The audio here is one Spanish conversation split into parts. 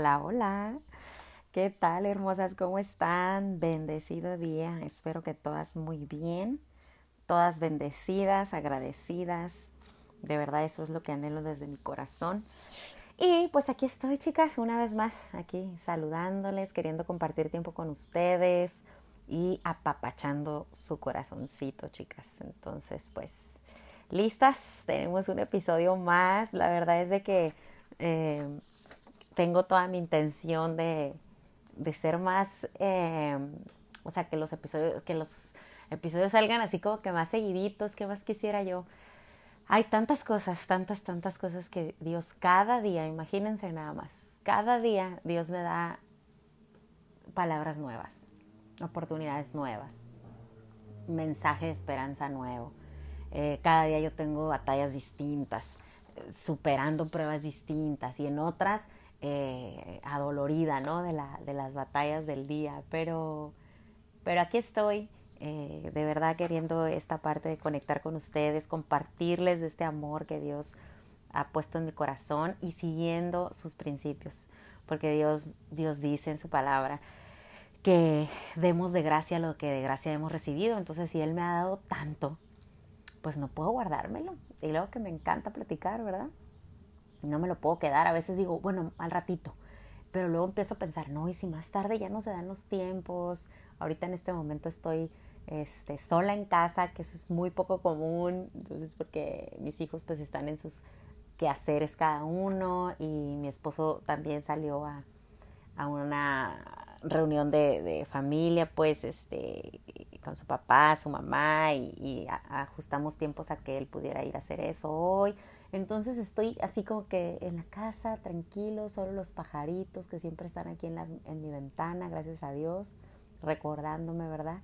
Hola, hola. ¿Qué tal, hermosas? ¿Cómo están? Bendecido día. Espero que todas muy bien. Todas bendecidas, agradecidas. De verdad, eso es lo que anhelo desde mi corazón. Y pues aquí estoy, chicas, una vez más, aquí saludándoles, queriendo compartir tiempo con ustedes y apapachando su corazoncito, chicas. Entonces, pues, listas, tenemos un episodio más. La verdad es de que eh, tengo toda mi intención de, de ser más, eh, o sea, que los episodios, que los episodios salgan así como que más seguiditos, que más quisiera yo. Hay tantas cosas, tantas, tantas cosas que Dios cada día, imagínense nada más, cada día Dios me da palabras nuevas, oportunidades nuevas, mensaje de esperanza nuevo. Eh, cada día yo tengo batallas distintas, superando pruebas distintas y en otras eh, adolorida, ¿no? De, la, de las batallas del día, pero, pero aquí estoy, eh, de verdad queriendo esta parte de conectar con ustedes, compartirles este amor que Dios ha puesto en mi corazón y siguiendo sus principios, porque Dios, Dios dice en su palabra que demos de gracia lo que de gracia hemos recibido, entonces si Él me ha dado tanto, pues no puedo guardármelo. Y luego que me encanta platicar, ¿verdad? No me lo puedo quedar. A veces digo, bueno, al ratito. Pero luego empiezo a pensar, no, y si más tarde ya no se dan los tiempos. Ahorita en este momento estoy este, sola en casa, que eso es muy poco común. Entonces, porque mis hijos pues están en sus quehaceres cada uno y mi esposo también salió a, a una reunión de, de, familia, pues, este, con su papá, su mamá, y, y ajustamos tiempos a que él pudiera ir a hacer eso hoy. Entonces estoy así como que en la casa, tranquilo, solo los pajaritos que siempre están aquí en, la, en mi ventana, gracias a Dios, recordándome, ¿verdad?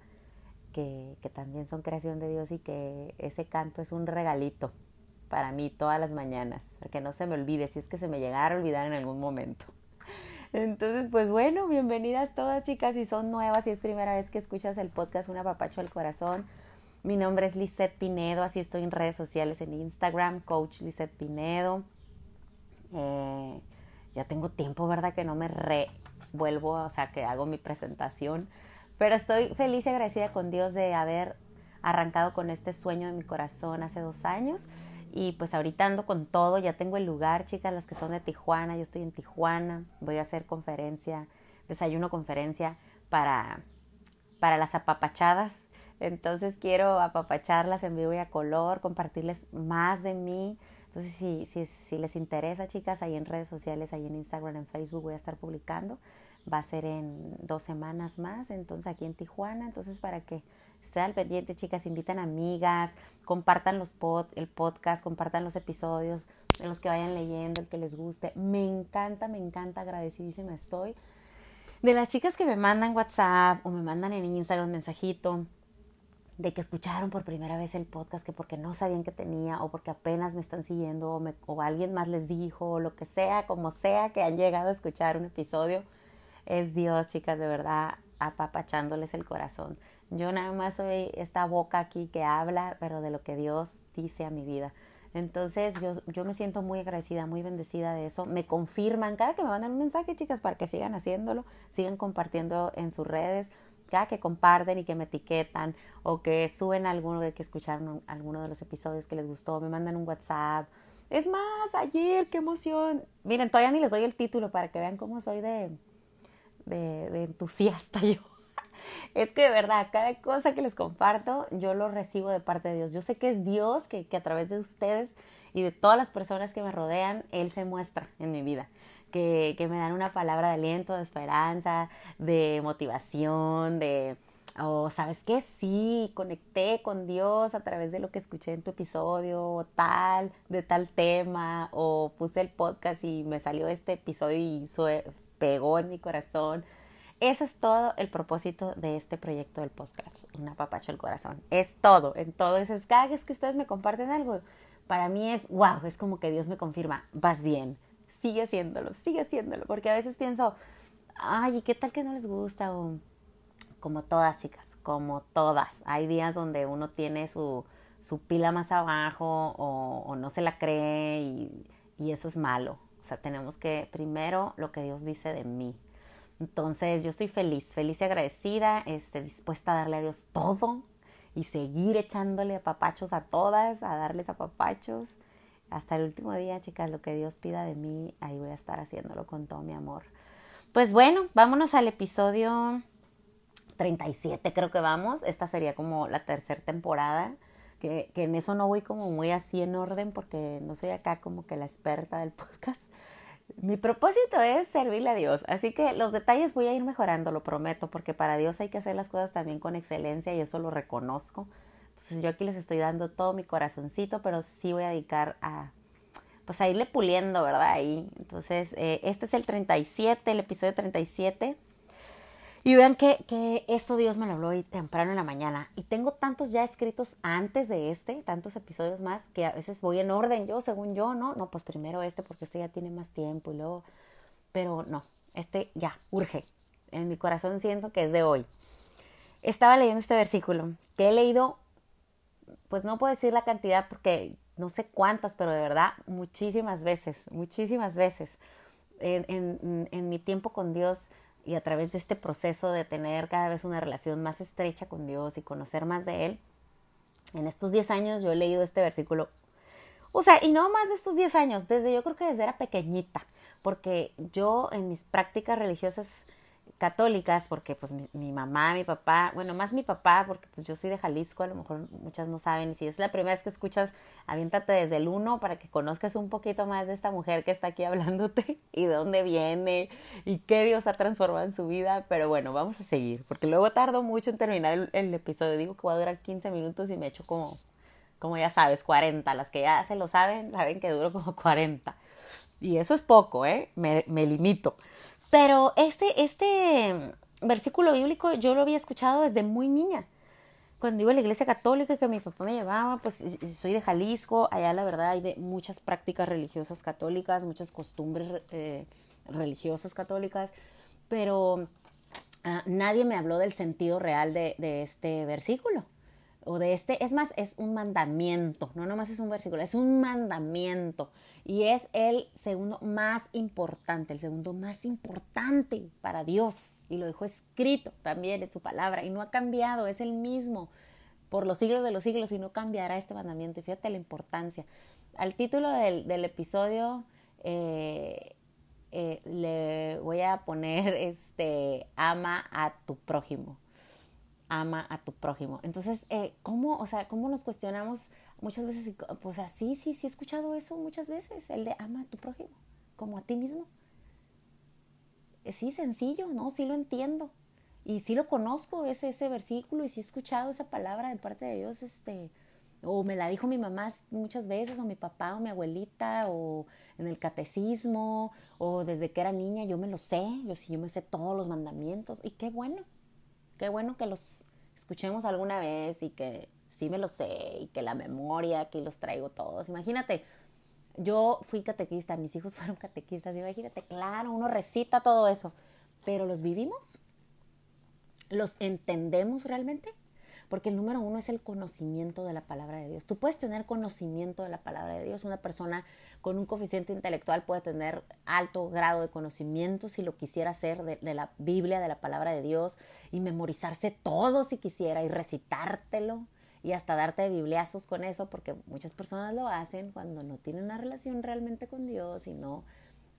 Que, que también son creación de Dios y que ese canto es un regalito para mí todas las mañanas, que no se me olvide, si es que se me llegara a olvidar en algún momento. Entonces, pues bueno, bienvenidas todas chicas, si son nuevas y es primera vez que escuchas el podcast Una Papacho al Corazón. Mi nombre es Lisette Pinedo, así estoy en redes sociales, en Instagram, Coach Lisette Pinedo. Eh, ya tengo tiempo, ¿verdad? Que no me revuelvo, o sea, que hago mi presentación. Pero estoy feliz y agradecida con Dios de haber arrancado con este sueño de mi corazón hace dos años. Y pues ahorita ando con todo, ya tengo el lugar, chicas, las que son de Tijuana, yo estoy en Tijuana, voy a hacer conferencia, desayuno conferencia para, para las apapachadas entonces quiero apapacharlas en vivo y a color, compartirles más de mí. Entonces, si, si, si les interesa, chicas, ahí en redes sociales, ahí en Instagram, en Facebook voy a estar publicando. Va a ser en dos semanas más, entonces aquí en Tijuana. Entonces, para que estén al pendiente, chicas, invitan amigas, compartan los pod, el podcast, compartan los episodios de los que vayan leyendo, el que les guste. Me encanta, me encanta, agradecidísima estoy. De las chicas que me mandan WhatsApp o me mandan en Instagram un mensajito, de que escucharon por primera vez el podcast, que porque no sabían que tenía o porque apenas me están siguiendo o, me, o alguien más les dijo o lo que sea, como sea que han llegado a escuchar un episodio, es Dios, chicas, de verdad, apapachándoles el corazón. Yo nada más soy esta boca aquí que habla, pero de lo que Dios dice a mi vida. Entonces yo, yo me siento muy agradecida, muy bendecida de eso. Me confirman cada que me mandan un mensaje, chicas, para que sigan haciéndolo, sigan compartiendo en sus redes que comparten y que me etiquetan o que suben alguno de que escucharon alguno de los episodios que les gustó, me mandan un WhatsApp. Es más, ayer, qué emoción. Miren, todavía ni les doy el título para que vean cómo soy de, de, entusiasta yo. Es que de verdad, cada cosa que les comparto, yo lo recibo de parte de Dios. Yo sé que es Dios que a través de ustedes y de todas las personas que me rodean, Él se muestra en mi vida que, me dan una palabra de aliento, de esperanza, de motivación, de, o sabes qué, sí, conecté con Dios a través de lo que escuché en tu episodio, tal, de tal tema, o puse el podcast y me salió este episodio y pegó en mi corazón. Ese es todo el propósito de este proyecto del podcast, una papacho el corazón. Es todo, en todo. Es, cada que ustedes me comparten algo, para mí es wow, es como que Dios me confirma, vas bien, sigue haciéndolo, sigue haciéndolo, porque a veces pienso, ay, ¿y qué tal que no les gusta? O como todas, chicas, como todas. Hay días donde uno tiene su, su pila más abajo o, no se la cree y, eso es malo. O sea, tenemos que primero lo que Dios dice de mí. Entonces yo estoy feliz, feliz y agradecida, este, dispuesta a darle a Dios todo y seguir echándole papachos a todas, a darles a papachos. Hasta el último día, chicas, lo que Dios pida de mí, ahí voy a estar haciéndolo con todo mi amor. Pues bueno, vámonos al episodio 37 creo que vamos. Esta sería como la tercera temporada, que, que, en eso no voy como muy así en orden porque no soy acá como que la experta del podcast. Mi propósito es servirle a Dios, así que los detalles voy a ir mejorando, lo prometo, porque para Dios hay que hacer las cosas también con excelencia y eso lo reconozco. Entonces yo aquí les estoy dando todo mi corazoncito, pero sí voy a dedicar a, pues a irle puliendo, ¿verdad? Ahí. Entonces, eh, este es el 37, el episodio 37. Y vean que, que, esto Dios me lo habló hoy temprano en la mañana. Y tengo tantos ya escritos antes de este, tantos episodios más, que a veces voy en orden yo, según yo, ¿no? No, pues primero este porque este ya tiene más tiempo y luego... Pero no, este ya, urge. En mi corazón siento que es de hoy. Estaba leyendo este versículo, que he leído, pues no puedo decir la cantidad porque no sé cuántas, pero de verdad muchísimas veces, muchísimas veces. En, en, mi tiempo con Dios y a través de este proceso de tener cada vez una relación más estrecha con Dios y conocer más de Él, en estos 10 años yo he leído este versículo. O sea, y no más de estos 10 años, desde yo creo que desde era pequeñita, porque yo en mis prácticas religiosas católicas, porque pues mi, mamá, mi papá, bueno, más mi papá, porque pues yo soy de Jalisco, a lo mejor muchas no saben, y si es la primera vez que escuchas, aviéntate desde el uno para que conozcas un poquito más de esta mujer que está aquí hablándote y de dónde viene y qué Dios ha transformado en su vida, pero bueno, vamos a seguir, porque luego tardo mucho en terminar el, el episodio, digo que va a durar 15 minutos y me echo como, como ya sabes, 40, las que ya se lo saben, saben que duro como 40. Y eso es poco, ¿eh? Me, me limito. Pero este, este versículo bíblico yo lo había escuchado desde muy niña. Cuando iba a la iglesia católica que mi papá me llevaba, pues soy de Jalisco, allá la verdad hay de muchas prácticas religiosas católicas, muchas costumbres eh, religiosas católicas, pero ah, nadie me habló del sentido real de, de este versículo o de este, es más, es un mandamiento, no nomás es un versículo, es un mandamiento y es el segundo más importante, el segundo más importante para Dios. Y lo dejó escrito también en su palabra. Y no ha cambiado, es el mismo. Por los siglos de los siglos y no cambiará este mandamiento. Y fíjate la importancia. Al título del, episodio eh, eh, le voy a poner este ama a tu prójimo. Ama a tu prójimo. Entonces, eh, ¿cómo, o sea, cómo nos cuestionamos muchas veces? Pues así, sí, sí he escuchado eso muchas veces, el de ama a tu prójimo, como a ti mismo. Sí, sencillo, ¿no? Sí lo entiendo. Y sí lo conozco, ese, ese versículo, y sí he escuchado esa palabra de parte de Dios, este, o me la dijo mi mamá muchas veces, o mi papá, o mi abuelita, o en el catecismo, o desde que era niña, yo me lo sé, yo sí, yo me sé todos los mandamientos, y qué bueno, Qué bueno que los escuchemos alguna vez y que sí me lo sé y que la memoria, aquí los traigo todos. Imagínate, yo fui catequista, mis hijos fueron catequistas, imagínate, claro, uno recita todo eso, pero ¿los vivimos? ¿Los entendemos realmente? Porque el número uno es el conocimiento de la palabra de Dios. Tú puedes tener conocimiento de la palabra de Dios. Una persona con un coeficiente intelectual puede tener alto grado de conocimiento si lo quisiera hacer de, la Biblia, de la palabra de Dios, y memorizarse todo si quisiera y recitártelo y hasta darte bibliazos con eso, porque muchas personas lo hacen cuando no tienen una relación realmente con Dios y no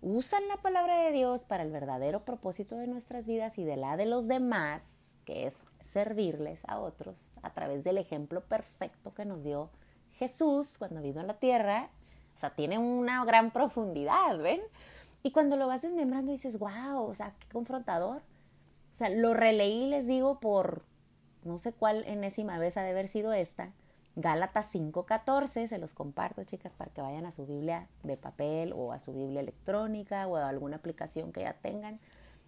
usan la palabra de Dios para el verdadero propósito de nuestras vidas y de la de los demás que es servirles a otros a través del ejemplo perfecto que nos dio Jesús cuando vino a la tierra. O sea, tiene una gran profundidad, ¿ven? Y cuando lo vas desmembrando dices, wow, o sea, qué confrontador. O sea, lo releí, les digo, por no sé cuál enésima vez ha de haber sido esta. Gálatas 5:14, se los comparto, chicas, para que vayan a su Biblia de papel o a su Biblia electrónica o a alguna aplicación que ya tengan.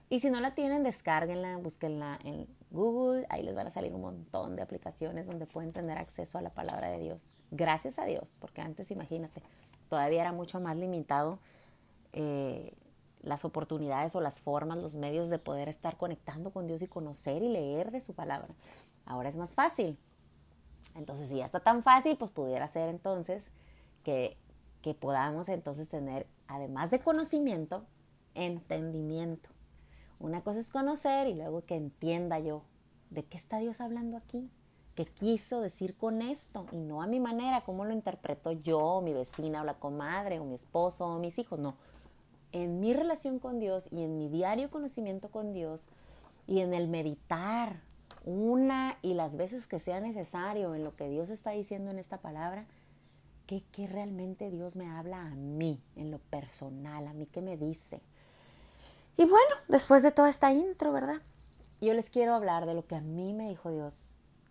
Y si no la tienen, descárguenla, búsquenla en Google, ahí les van a salir un montón de aplicaciones donde pueden tener acceso a la palabra de Dios. Gracias a Dios, porque antes, imagínate, todavía era mucho más limitado eh, las oportunidades o las formas, los medios de poder estar conectando con Dios y conocer y leer de su palabra. Ahora es más fácil. Entonces, si ya está tan fácil, pues pudiera ser entonces que, que podamos entonces tener además de conocimiento, entendimiento. Una cosa es conocer y luego que entienda yo de qué está Dios hablando aquí, qué quiso decir con esto y no a mi manera, cómo lo interpreto yo, mi vecina o la comadre o mi esposo o mis hijos, no. En mi relación con Dios y en mi diario conocimiento con Dios y en el meditar una y las veces que sea necesario en lo que Dios está diciendo en esta palabra, ¿qué, qué realmente Dios me habla a mí, en lo personal, a mí qué me dice? Y bueno, después de toda esta intro, ¿verdad? Yo les quiero hablar de lo que a mí me dijo Dios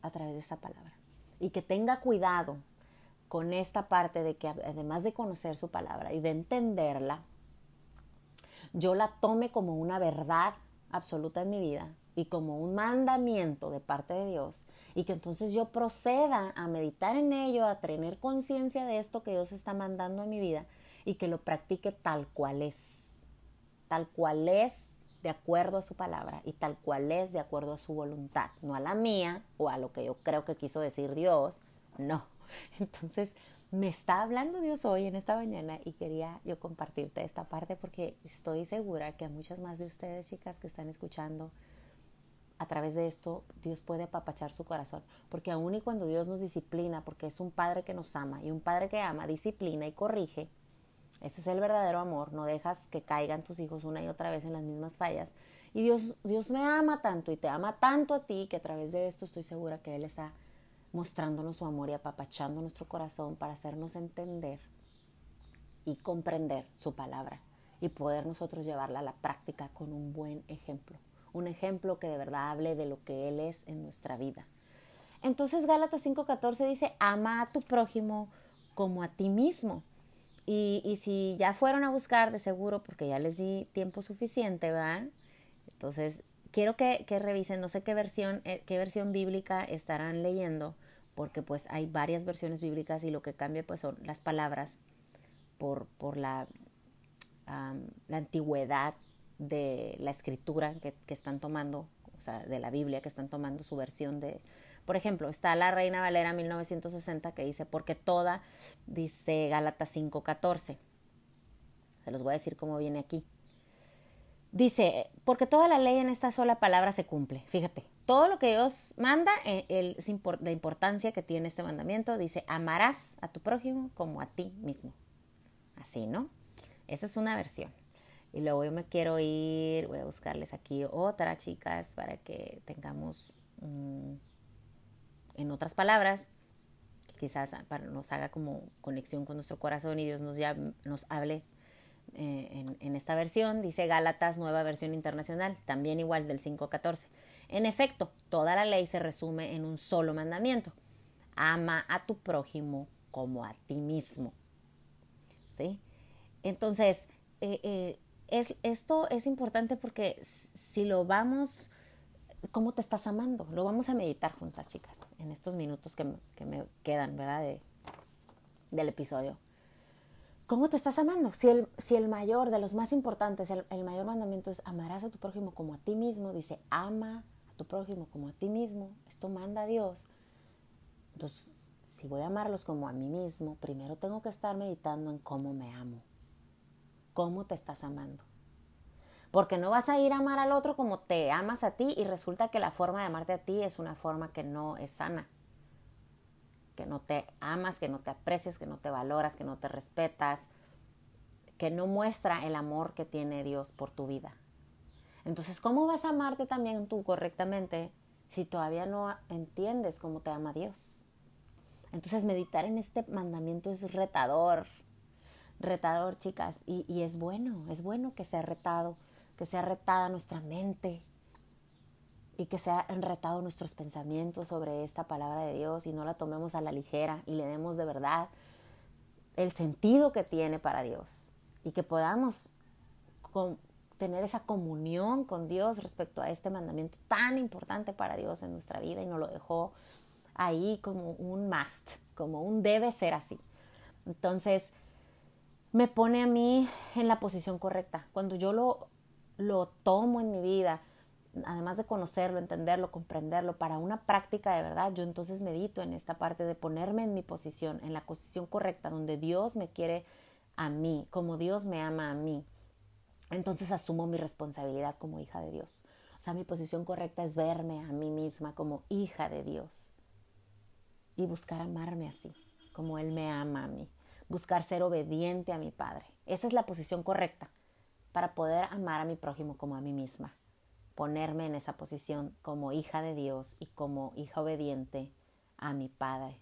a través de esta palabra. Y que tenga cuidado con esta parte de que además de conocer su palabra y de entenderla, yo la tome como una verdad absoluta en mi vida y como un mandamiento de parte de Dios y que entonces yo proceda a meditar en ello, a tener conciencia de esto que Dios está mandando en mi vida y que lo practique tal cual es tal cual es de acuerdo a su palabra y tal cual es de acuerdo a su voluntad, no a la mía o a lo que yo creo que quiso decir Dios, no. Entonces, me está hablando Dios hoy en esta mañana y quería yo compartirte esta parte porque estoy segura que a muchas más de ustedes, chicas, que están escuchando, a través de esto Dios puede apapachar su corazón, porque aun y cuando Dios nos disciplina, porque es un padre que nos ama y un padre que ama, disciplina y corrige, ese es el verdadero amor, no dejas que caigan tus hijos una y otra vez en las mismas fallas. Y Dios, Dios me ama tanto y te ama tanto a ti que a través de esto estoy segura que Él está mostrándonos su amor y apapachando nuestro corazón para hacernos entender y comprender su palabra y poder nosotros llevarla a la práctica con un buen ejemplo. Un ejemplo que de verdad hable de lo que Él es en nuestra vida. Entonces Gálatas 5:14 dice, ama a tu prójimo como a ti mismo. Y, si ya fueron a buscar, de seguro, porque ya les di tiempo suficiente, ¿verdad? Entonces, quiero que, revisen, no sé qué versión, eh, qué versión bíblica estarán leyendo, porque pues hay varias versiones bíblicas y lo que cambia pues son las palabras por, por la, la antigüedad de la escritura que, están tomando, o sea, de la Biblia, que están tomando su versión de, por ejemplo, está la Reina Valera 1960 que dice, porque toda, dice Gálatas 5.14. Se los voy a decir cómo viene aquí. Dice, porque toda la ley en esta sola palabra se cumple. Fíjate, todo lo que Dios manda, eh, el, la importancia que tiene este mandamiento, dice, amarás a tu prójimo como a ti mismo. Así, ¿no? Esa es una versión. Y luego yo me quiero ir, voy a buscarles aquí otra, chicas, para que tengamos en otras palabras, quizás nos haga como conexión con nuestro corazón y Dios nos, ya, nos hable eh, en, esta versión, dice Gálatas, nueva versión internacional, también igual del 5.14. En efecto, toda la ley se resume en un solo mandamiento. Ama a tu prójimo como a ti mismo. ¿Sí? Entonces, eh, eh, es, esto es importante porque si lo vamos cómo te estás amando. Lo vamos a meditar juntas, chicas, en estos minutos que, me quedan, ¿verdad? De, del episodio. ¿Cómo te estás amando? Si el, si el mayor, de los más importantes, el, el, mayor mandamiento es amarás a tu prójimo como a ti mismo, dice ama a tu prójimo como a ti mismo, esto manda a Dios. Entonces, si voy a amarlos como a mí mismo, primero tengo que estar meditando en cómo me amo. ¿Cómo te estás amando? Porque no vas a ir a amar al otro como te amas a ti y resulta que la forma de amarte a ti es una forma que no es sana. Que no te amas, que no te aprecias, que no te valoras, que no te respetas, que no muestra el amor que tiene Dios por tu vida. Entonces, ¿cómo vas a amarte también tú correctamente si todavía no entiendes cómo te ama Dios? Entonces, meditar en este mandamiento es retador, retador, chicas, y, y es bueno, es bueno que sea retado que sea retada nuestra mente y que sea enretado nuestros pensamientos sobre esta palabra de Dios y no la tomemos a la ligera y le demos de verdad el sentido que tiene para Dios y que podamos tener esa comunión con Dios respecto a este mandamiento tan importante para Dios en nuestra vida y nos lo dejó ahí como un must, como un debe ser así. Entonces, me pone a mí en la posición correcta. Cuando yo lo lo tomo en mi vida, además de conocerlo, entenderlo, comprenderlo, para una práctica de verdad, yo entonces medito en esta parte de ponerme en mi posición, en la posición correcta, donde Dios me quiere a mí, como Dios me ama a mí, entonces asumo mi responsabilidad como hija de Dios. O sea, mi posición correcta es verme a mí misma como hija de Dios y buscar amarme así, como Él me ama a mí. Buscar ser obediente a mi Padre. Esa es la posición correcta para poder amar a mi prójimo como a mí misma. Ponerme en esa posición como hija de Dios y como hija obediente a mi Padre.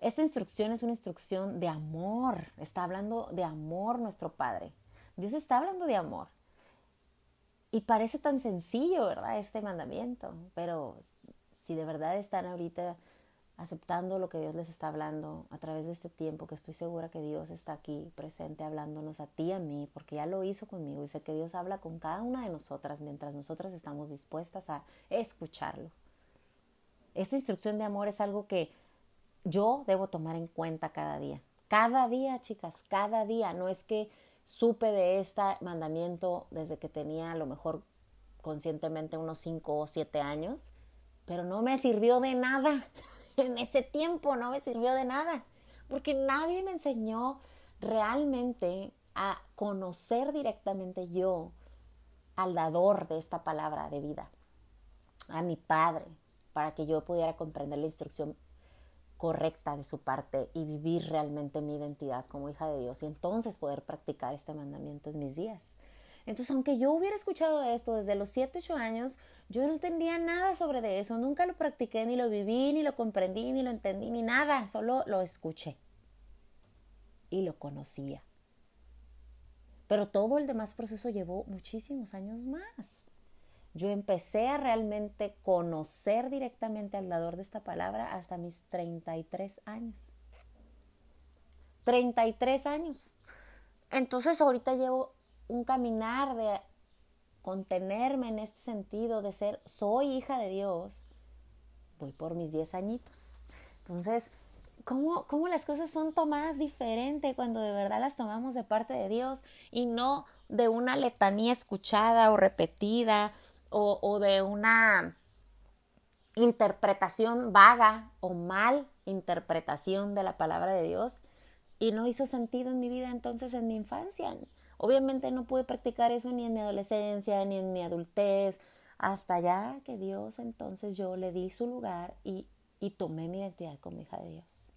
Esta instrucción es una instrucción de amor. Está hablando de amor nuestro Padre. Dios está hablando de amor. Y parece tan sencillo, ¿verdad? Este mandamiento. Pero si de verdad están ahorita aceptando lo que Dios les está hablando a través de este tiempo, que estoy segura que Dios está aquí presente hablándonos a ti a mí, porque ya lo hizo conmigo y sé que Dios habla con cada una de nosotras mientras nosotras estamos dispuestas a escucharlo. Esta instrucción de amor es algo que yo debo tomar en cuenta cada día. Cada día, chicas, cada día. No es que supe de este mandamiento desde que tenía a lo mejor conscientemente unos 5 o 7 años, pero no me sirvió de nada. en ese tiempo no me sirvió de nada, porque nadie me enseñó realmente a conocer directamente yo al dador de esta palabra de vida, a mi padre, para que yo pudiera comprender la instrucción correcta de su parte y vivir realmente mi identidad como hija de Dios y entonces poder practicar este mandamiento en mis días. Entonces, aunque yo hubiera escuchado esto desde los 7, 8 años, yo no entendía nada sobre de eso, nunca lo practiqué, ni lo viví, ni lo comprendí, ni lo entendí, ni nada, solo lo escuché y lo conocía. Pero todo el demás proceso llevó muchísimos años más. Yo empecé a realmente conocer directamente al dador de esta palabra hasta mis 33 años. 33 años. Entonces ahorita llevo un caminar de contenerme en este sentido de ser, soy hija de Dios, voy por mis 10 añitos. Entonces, ¿cómo, ¿cómo, las cosas son tomadas diferente cuando de verdad las tomamos de parte de Dios y no de una letanía escuchada o repetida o, o de una interpretación vaga o mal interpretación de la palabra de Dios y no hizo sentido en mi vida entonces en mi infancia. Obviamente no pude practicar eso ni en mi adolescencia, ni en mi adultez, hasta ya que Dios entonces yo le di su lugar y, y tomé mi identidad como hija de Dios.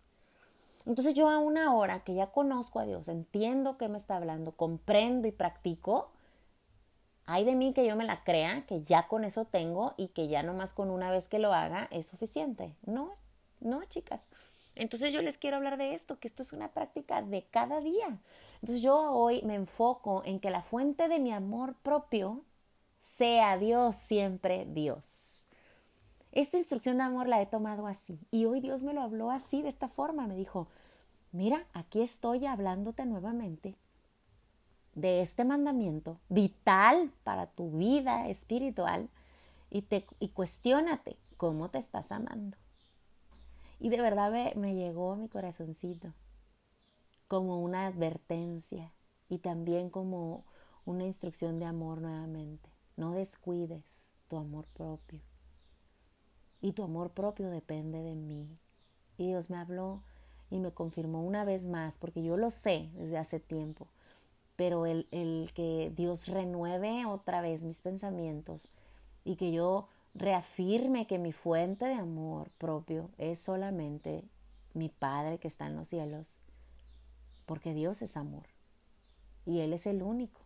Entonces yo a una hora que ya conozco a Dios, entiendo que me está hablando, comprendo y practico, hay de mí que yo me la crea, que ya con eso tengo y que ya nomás con una vez que lo haga es suficiente. No, no, chicas. Entonces yo les quiero hablar de esto, que esto es una práctica de cada día. Entonces yo hoy me enfoco en que la fuente de mi amor propio sea Dios, siempre Dios. Esta instrucción de amor la he tomado así y hoy Dios me lo habló así, de esta forma. Me dijo, mira, aquí estoy hablándote nuevamente de este mandamiento vital para tu vida espiritual y, te, y cuestiónate cómo te estás amando. Y de verdad me, me llegó mi corazoncito como una advertencia y también como una instrucción de amor nuevamente. No descuides tu amor propio. Y tu amor propio depende de mí. Y Dios me habló y me confirmó una vez más, porque yo lo sé desde hace tiempo, pero el, el que Dios renueve otra vez mis pensamientos y que yo reafirme que mi fuente de amor propio es solamente mi Padre que está en los cielos porque Dios es amor. Y Él es el único,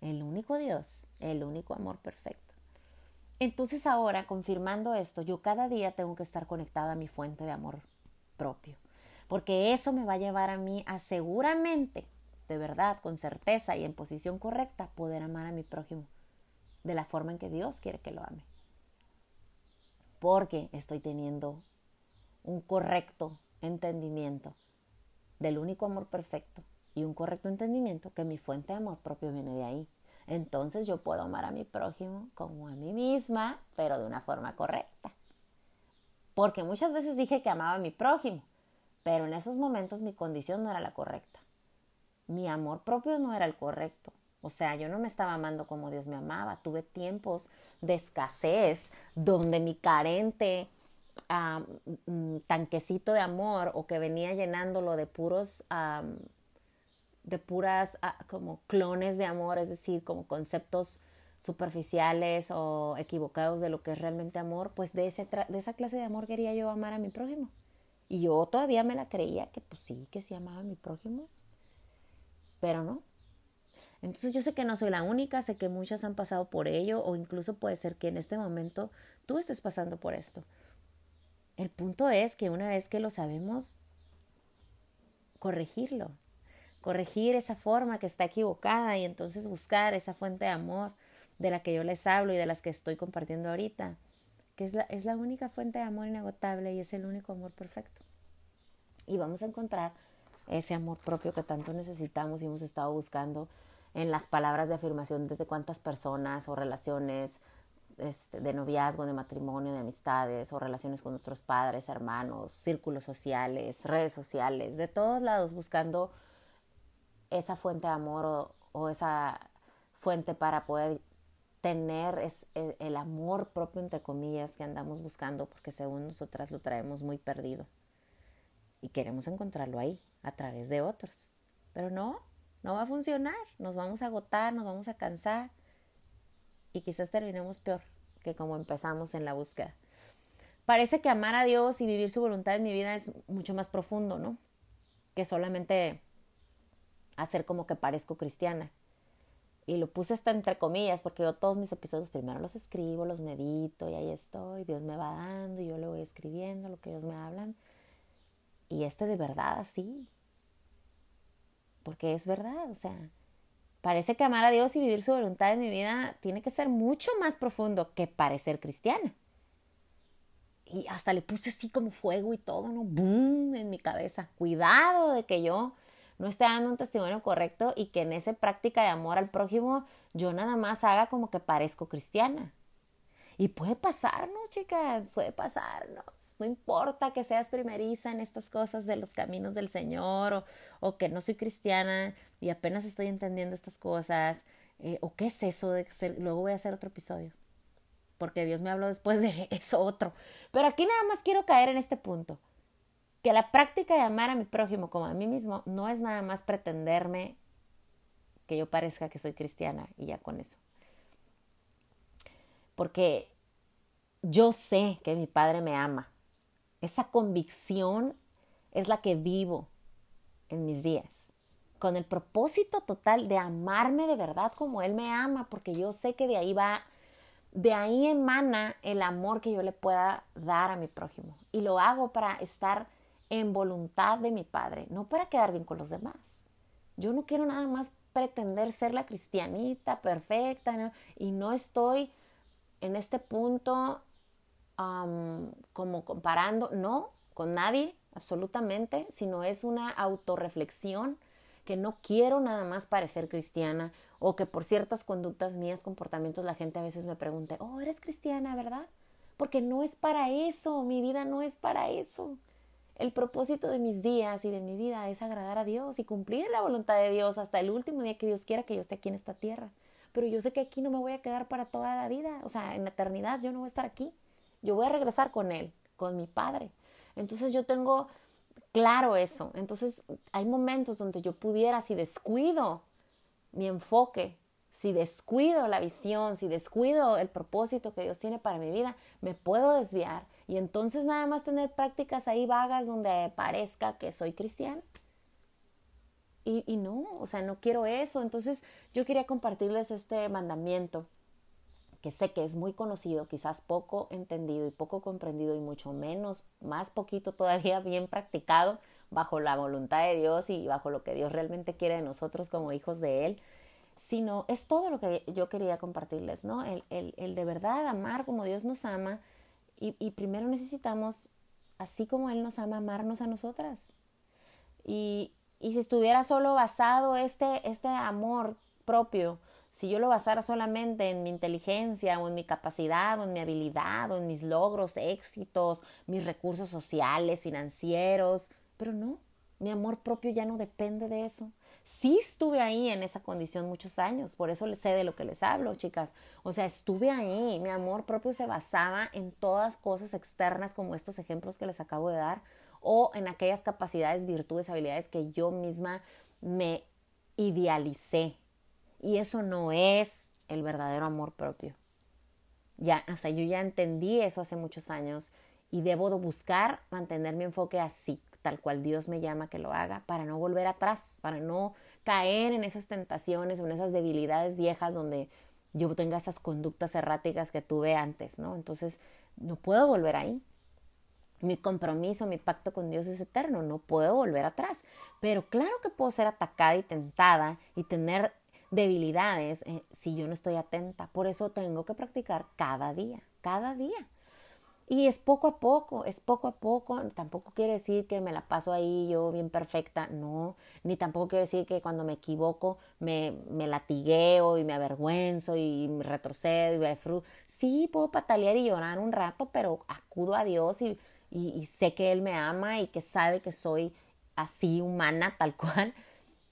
el único Dios, el único amor perfecto. Entonces ahora, confirmando esto, yo cada día tengo que estar conectada a mi fuente de amor propio, porque eso me va a llevar a mí a seguramente, de verdad, con certeza y en posición correcta, poder amar a mi prójimo de la forma en que Dios quiere que lo ame. Porque estoy teniendo un correcto entendimiento del único amor perfecto y un correcto entendimiento que mi fuente de amor propio viene de ahí. Entonces yo puedo amar a mi prójimo como a mí misma, pero de una forma correcta. Porque muchas veces dije que amaba a mi prójimo, pero en esos momentos mi condición no era la correcta. Mi amor propio no era el correcto. O sea, yo no me estaba amando como Dios me amaba. Tuve tiempos de escasez donde mi carente tanquecito de amor o que venía llenándolo de puros de puras ah, como clones de amor, es decir, como conceptos superficiales o equivocados de lo que es realmente amor, pues de, ese de esa clase de amor quería yo amar a mi prójimo. Y yo todavía me la creía que pues sí, que sí amaba a mi prójimo, pero no. Entonces yo sé que no soy la única, sé que muchas han pasado por ello o incluso puede ser que en este momento tú estés pasando por esto. El punto es que una vez que lo sabemos, corregirlo, corregir esa forma que está equivocada y entonces buscar esa fuente de amor de la que yo les hablo y de las que estoy compartiendo ahorita, que es la, es la única fuente de amor inagotable y es el único amor perfecto. Y vamos a encontrar ese amor propio que tanto necesitamos y hemos estado buscando en las palabras de afirmación de cuántas personas o relaciones este, de noviazgo, de matrimonio, de amistades o relaciones con nuestros padres, hermanos, círculos sociales, redes sociales, de todos lados buscando esa fuente de amor o, esa fuente para poder tener el, el, amor propio, entre comillas, que andamos buscando, porque según nosotras lo traemos muy perdido. Y queremos encontrarlo ahí, a través de otros. Pero no, no va a funcionar. Nos vamos a agotar, nos vamos a cansar. Y quizás terminemos peor que como empezamos en la búsqueda. Parece que amar a Dios y vivir su voluntad en mi vida es mucho más profundo, ¿no? Que solamente hacer como que parezco cristiana y lo puse hasta entre comillas, porque yo todos mis episodios primero los escribo, los medito y ahí estoy, Dios me va dando y yo le voy escribiendo lo que Dios me hablan. Y este de verdad así, porque es verdad, o sea, parece que amar a Dios y vivir su voluntad en mi vida tiene que ser mucho más profundo que parecer cristiana. Y hasta le puse así como fuego y todo, ¿no? ¡Boom! en mi cabeza. Cuidado de que yo no esté dando un testimonio correcto y que en esa práctica de amor al prójimo yo nada más haga como que parezco cristiana. Y puede pasarnos, chicas, puede pasarnos. No importa que seas primeriza en estas cosas de los caminos del Señor o, que no soy cristiana y apenas estoy entendiendo estas cosas. Eh, o qué es eso de ser, luego voy a hacer otro episodio. Porque Dios me habló después de eso otro. Pero aquí nada más quiero caer en este punto que la práctica de amar a mi prójimo como a mí mismo no es nada más pretenderme que yo parezca que soy cristiana y ya con eso. Porque yo sé que mi Padre me ama. Esa convicción es la que vivo en mis días, con el propósito total de amarme de verdad como Él me ama, porque yo sé que de ahí va, de ahí emana el amor que yo le pueda dar a mi prójimo. Y lo hago para estar en voluntad de mi Padre, no para quedar bien con los demás. Yo no quiero nada más pretender ser la cristianita perfecta y no estoy en este punto como comparando, no, con nadie, absolutamente, sino es una autorreflexión que no quiero nada más parecer cristiana o que por ciertas conductas mías, comportamientos, la gente a veces me pregunte, oh, eres cristiana, ¿verdad? Porque no es para eso, mi vida no es para eso. El propósito de mis días y de mi vida es agradar a Dios y cumplir la voluntad de Dios hasta el último día que Dios quiera que yo esté aquí en esta tierra. Pero yo sé que aquí no me voy a quedar para toda la vida, o sea, en la eternidad yo no voy a estar aquí. Yo voy a regresar con Él, con mi Padre. Entonces yo tengo claro eso. Entonces hay momentos donde yo pudiera, si descuido mi enfoque, si descuido la visión, si descuido el propósito que Dios tiene para mi vida, me puedo desviar y entonces nada más tener prácticas ahí vagas donde parezca que soy cristiana. Y, y no, o sea, no quiero eso. Entonces yo quería compartirles este mandamiento que sé que es muy conocido, quizás poco entendido y poco comprendido y mucho menos, más poquito todavía bien practicado bajo la voluntad de Dios y bajo lo que Dios realmente quiere de nosotros como hijos de Él, sino es todo lo que yo quería compartirles, ¿no? El, el, el de verdad amar como Dios nos ama, y, primero necesitamos, así como Él nos ama, amarnos a nosotras. Y, y si estuviera solo basado este, este amor propio, si yo lo basara solamente en mi inteligencia o en mi capacidad o en mi habilidad o en mis logros, éxitos, mis recursos sociales, financieros, pero no, mi amor propio ya no depende de eso sí estuve ahí en esa condición muchos años, por eso sé de lo que les hablo, chicas. O sea, estuve ahí, mi amor propio se basaba en todas cosas externas como estos ejemplos que les acabo de dar o en aquellas capacidades, virtudes, habilidades que yo misma me idealicé. Y eso no es el verdadero amor propio. Ya, o sea, yo ya entendí eso hace muchos años y debo buscar mantener mi enfoque así, tal cual Dios me llama que lo haga, para no volver atrás, para no caer en esas tentaciones o en esas debilidades viejas donde yo tenga esas conductas erráticas que tuve antes, ¿no? Entonces, no puedo volver ahí. Mi compromiso, mi pacto con Dios es eterno, no puedo volver atrás. Pero claro que puedo ser atacada y tentada y tener debilidades eh, si yo no estoy atenta. Por eso tengo que practicar cada día, cada día. Y es poco a poco, es poco a poco. Tampoco quiere decir que me la paso ahí yo bien perfecta, no. Ni tampoco quiere decir que cuando me equivoco me, me latigueo y me avergüenzo y me retrocedo y me Sí, puedo patalear y llorar un rato, pero acudo a Dios y, y, sé que Él me ama y que sabe que soy así humana, tal cual.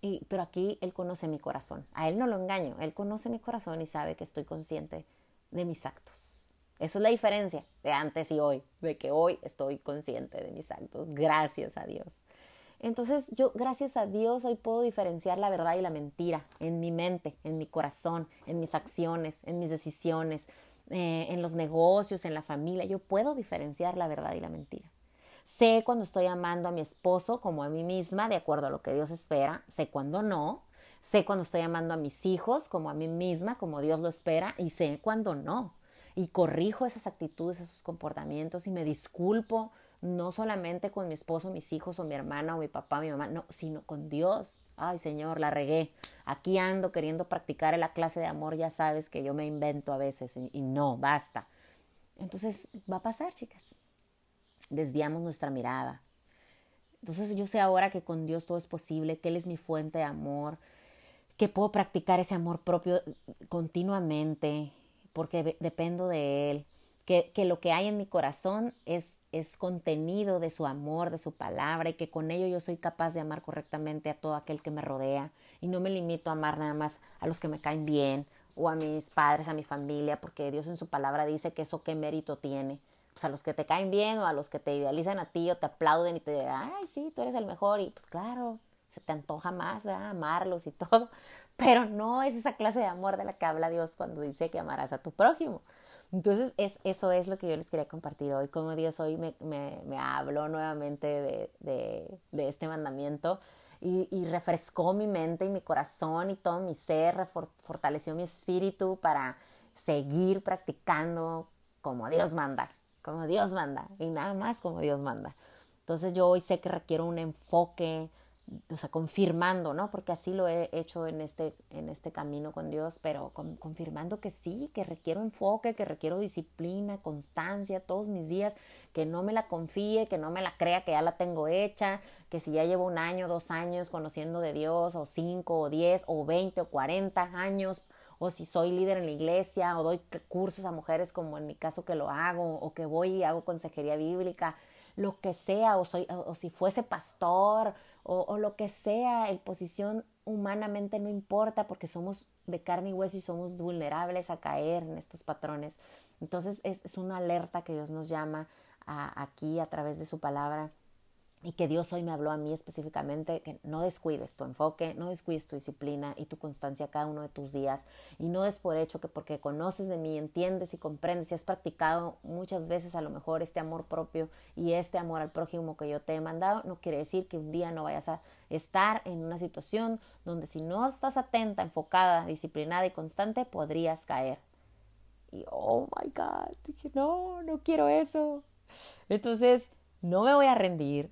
Y, pero aquí Él conoce mi corazón. A Él no lo engaño. Él conoce mi corazón y sabe que estoy consciente de mis actos. Eso es la diferencia de antes y hoy, de que hoy estoy consciente de mis actos, gracias a Dios. Entonces yo, gracias a Dios, hoy puedo diferenciar la verdad y la mentira en mi mente, en mi corazón, en mis acciones, en mis decisiones, eh, en los negocios, en la familia. Yo puedo diferenciar la verdad y la mentira. Sé cuando estoy amando a mi esposo como a mí misma, de acuerdo a lo que Dios espera. Sé cuando no. Sé cuando estoy amando a mis hijos como a mí misma, como Dios lo espera. Y sé cuando no y corrijo esas actitudes, esos comportamientos y me disculpo no solamente con mi esposo, mis hijos o mi hermana o mi papá, mi mamá, no, sino con Dios. Ay, Señor, la regué. Aquí ando queriendo practicar la clase de amor, ya sabes que yo me invento a veces y, y no, basta. Entonces va a pasar, chicas. Desviamos nuestra mirada. Entonces yo sé ahora que con Dios todo es posible, que Él es mi fuente de amor, que puedo practicar ese amor propio continuamente, porque dependo de Él, que, que, lo que hay en mi corazón es, es contenido de su amor, de su palabra, y que con ello yo soy capaz de amar correctamente a todo aquel que me rodea, y no me limito a amar nada más a los que me caen bien, o a mis padres, a mi familia, porque Dios en su palabra dice que eso qué mérito tiene. Pues a los que te caen bien o a los que te idealizan a ti o te aplauden y te dicen, ay, sí, tú eres el mejor. Y pues claro, se te antoja más amarlos y todo, pero no es esa clase de amor de la que habla Dios cuando dice que amarás a tu prójimo. Entonces, es, eso es lo que yo les quería compartir hoy, como Dios hoy me, me, me habló nuevamente de, de, de este mandamiento y, y, refrescó mi mente y mi corazón y todo mi ser, fortaleció mi espíritu para seguir practicando como Dios manda, como Dios manda y nada más como Dios manda. Entonces yo hoy sé que requiero un enfoque o sea, confirmando, ¿no? Porque así lo he hecho en este, en este camino con Dios, pero confirmando que sí, que requiero enfoque, que requiero disciplina, constancia todos mis días, que no me la confíe, que no me la crea que ya la tengo hecha, que si ya llevo un año, dos años conociendo de Dios, o cinco, o diez, o veinte, o cuarenta años, o si soy líder en la iglesia, o doy cursos a mujeres como en mi caso que lo hago, o que voy y hago consejería bíblica, lo que sea, o, soy, o, si fuese pastor, o, lo que sea, el posición humanamente no importa porque somos de carne y hueso y somos vulnerables a caer en estos patrones. Entonces es, una alerta que Dios nos llama aquí a través de su palabra y que Dios hoy me habló a mí específicamente, que no descuides tu enfoque, no descuides tu disciplina y tu constancia cada uno de tus días y no des por hecho que porque conoces de mí, entiendes y comprendes y has practicado muchas veces a lo mejor este amor propio y este amor al prójimo que yo te he mandado, no quiere decir que un día no vayas a estar en una situación donde si no estás atenta, enfocada, disciplinada y constante, podrías caer. Y oh my God, dije, no, no quiero eso. Entonces, no me voy a rendir,